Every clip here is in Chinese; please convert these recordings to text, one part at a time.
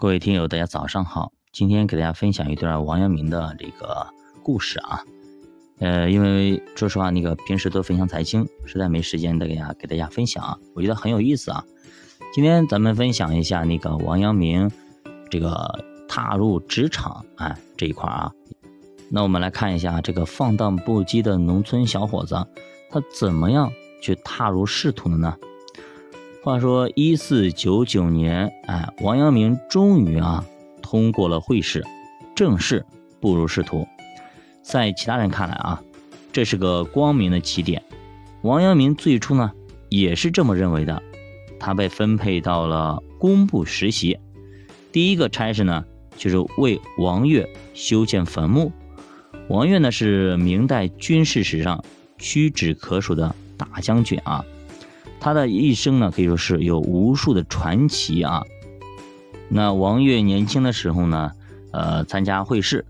各位听友，大家早上好。今天给大家分享一段王阳明的这个故事啊。呃，因为说实话，那个平时都分享财经，实在没时间的给大家给大家分享啊，我觉得很有意思啊。今天咱们分享一下那个王阳明这个踏入职场啊这一块啊。那我们来看一下这个放荡不羁的农村小伙子，他怎么样去踏入仕途的呢？话说一四九九年，哎，王阳明终于啊通过了会试，正式步入仕途。在其他人看来啊，这是个光明的起点。王阳明最初呢也是这么认为的。他被分配到了工部实习，第一个差事呢就是为王悦修建坟墓。王悦呢是明代军事史上屈指可数的大将军啊。他的一生呢，可以说是有无数的传奇啊。那王悦年轻的时候呢，呃，参加会试，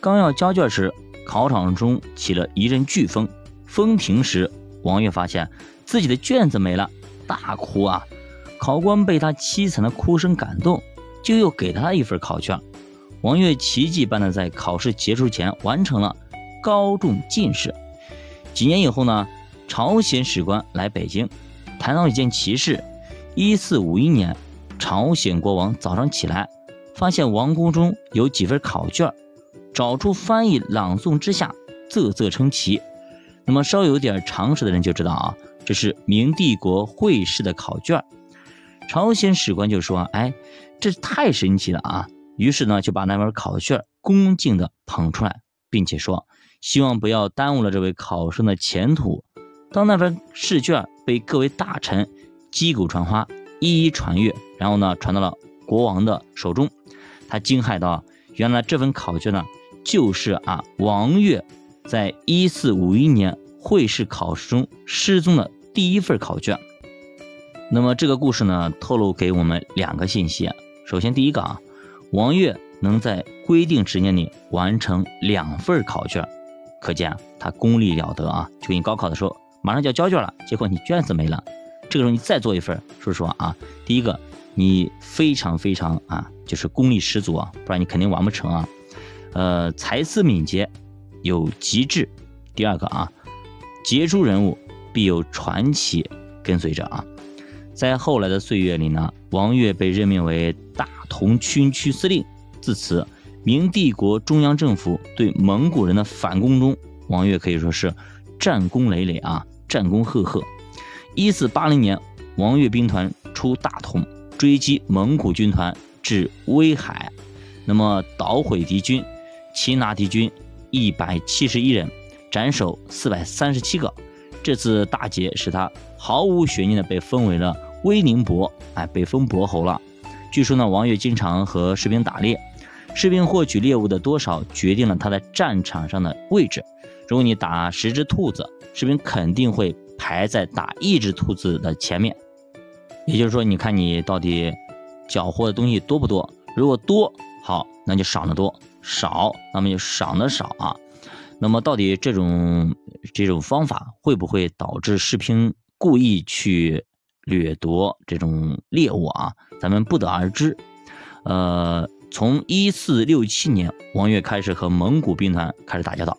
刚要交卷时，考场中起了一阵飓风，风停时，王悦发现自己的卷子没了，大哭啊。考官被他凄惨的哭声感动，就又给他一份考卷。王悦奇迹般的在考试结束前完成了高中进士。几年以后呢，朝鲜使官来北京。谈到一件奇事，一四五一年，朝鲜国王早上起来，发现王宫中有几份考卷，找出翻译朗诵之下，啧啧称奇。那么稍有点常识的人就知道啊，这是明帝国会试的考卷。朝鲜史官就说：“哎，这太神奇了啊！”于是呢，就把那份考卷恭敬地捧出来，并且说：“希望不要耽误了这位考生的前途。”当那份试卷被各位大臣击鼓传花，一一传阅，然后呢，传到了国王的手中，他惊骇道：“原来这份考卷呢，就是啊，王悦在一四五一年会试考试中失踪的第一份考卷。”那么这个故事呢，透露给我们两个信息。首先，第一个啊，王悦能在规定时间里完成两份考卷，可见他功力了得啊。就跟你高考的时候。马上就要交卷了，结果你卷子没了，这个时候你再做一份，说实话啊，第一个你非常非常啊，就是功力十足啊，不然你肯定完不成啊。呃，才思敏捷，有极致。第二个啊，杰出人物必有传奇跟随着啊。在后来的岁月里呢，王岳被任命为大同军区司令，自此明帝国中央政府对蒙古人的反攻中，王岳可以说是战功累累啊。战功赫赫。一四八零年，王岳兵团出大同，追击蒙古军团至威海，那么捣毁敌军，擒拿敌军一百七十一人，斩首四百三十七个。这次大捷使他毫无悬念的被封为了威宁伯，哎，被封伯侯了。据说呢，王悦经常和士兵打猎，士兵获取猎物的多少决定了他在战场上的位置。如果你打十只兔子，士兵肯定会排在打一只兔子的前面，也就是说，你看你到底缴获的东西多不多？如果多，好，那就赏的多；少，那么就赏的少啊。那么，到底这种这种方法会不会导致士兵故意去掠夺这种猎物啊？咱们不得而知。呃，从一四六七年，王悦开始和蒙古兵团开始打交道。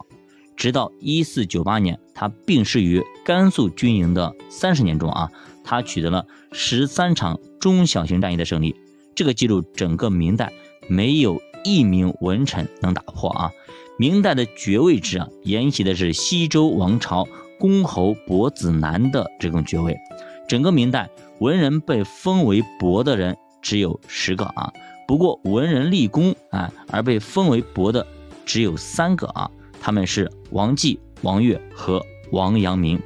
直到一四九八年，他病逝于甘肃军营的三十年中啊，他取得了十三场中小型战役的胜利，这个记录整个明代没有一名文臣能打破啊。明代的爵位制啊，沿袭的是西周王朝公侯伯子男的这种爵位，整个明代文人被封为伯的人只有十个啊，不过文人立功啊而被封为伯的只有三个啊。他们是王继、王悦和王阳明。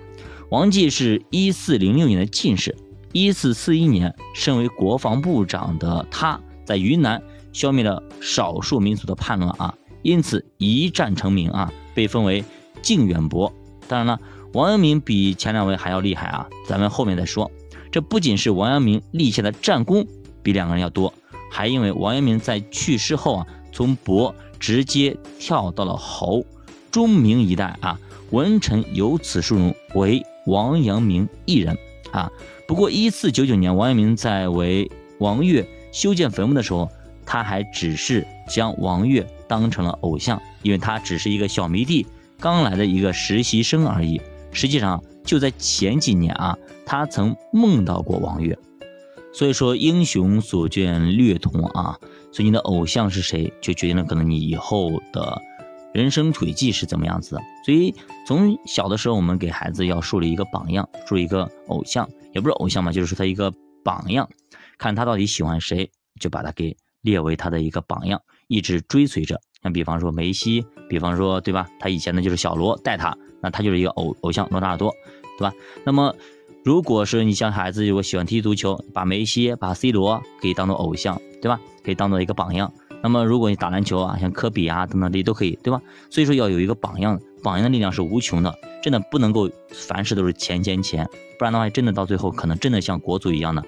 王继是一四零六年的进士，一四四一年身为国防部长的他，在云南消灭了少数民族的叛乱啊，因此一战成名啊，被封为靖远伯。当然了，王阳明比前两位还要厉害啊，咱们后面再说。这不仅是王阳明立下的战功比两个人要多，还因为王阳明在去世后啊，从伯直接跳到了侯。中明一代啊，文臣由此殊荣为王阳明一人啊。不过，一四九九年，王阳明在为王悦修建坟墓的时候，他还只是将王悦当成了偶像，因为他只是一个小迷弟，刚来的一个实习生而已。实际上就在前几年啊，他曾梦到过王悦。所以说，英雄所见略同啊。所以你的偶像是谁，就决定了可能你以后的人生轨迹是怎么样子的。所以从小的时候，我们给孩子要树立一个榜样，树立一个偶像，也不是偶像嘛，就是说他一个榜样，看他到底喜欢谁，就把他给列为他的一个榜样，一直追随着。像比方说梅西，比方说对吧？他以前呢就是小罗带他，那他就是一个偶偶像罗纳尔多，对吧？那么如果是你像孩子如果喜欢踢足球，把梅西、把 C 罗可以当做偶像，对吧？可以当做一个榜样。那么如果你打篮球啊，像科比啊等等这些都可以，对吧？所以说要有一个榜样，榜样的力量是无穷的，真的不能够凡事都是钱钱钱，不然的话真的到最后可能真的像国足一样的，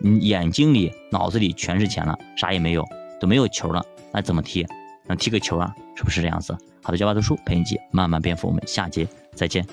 你眼睛里、脑子里全是钱了，啥也没有，都没有球了，那怎么踢？那踢个球啊？是不是这样子？好的，教爸读书陪你一起慢慢变富，我们下节再见。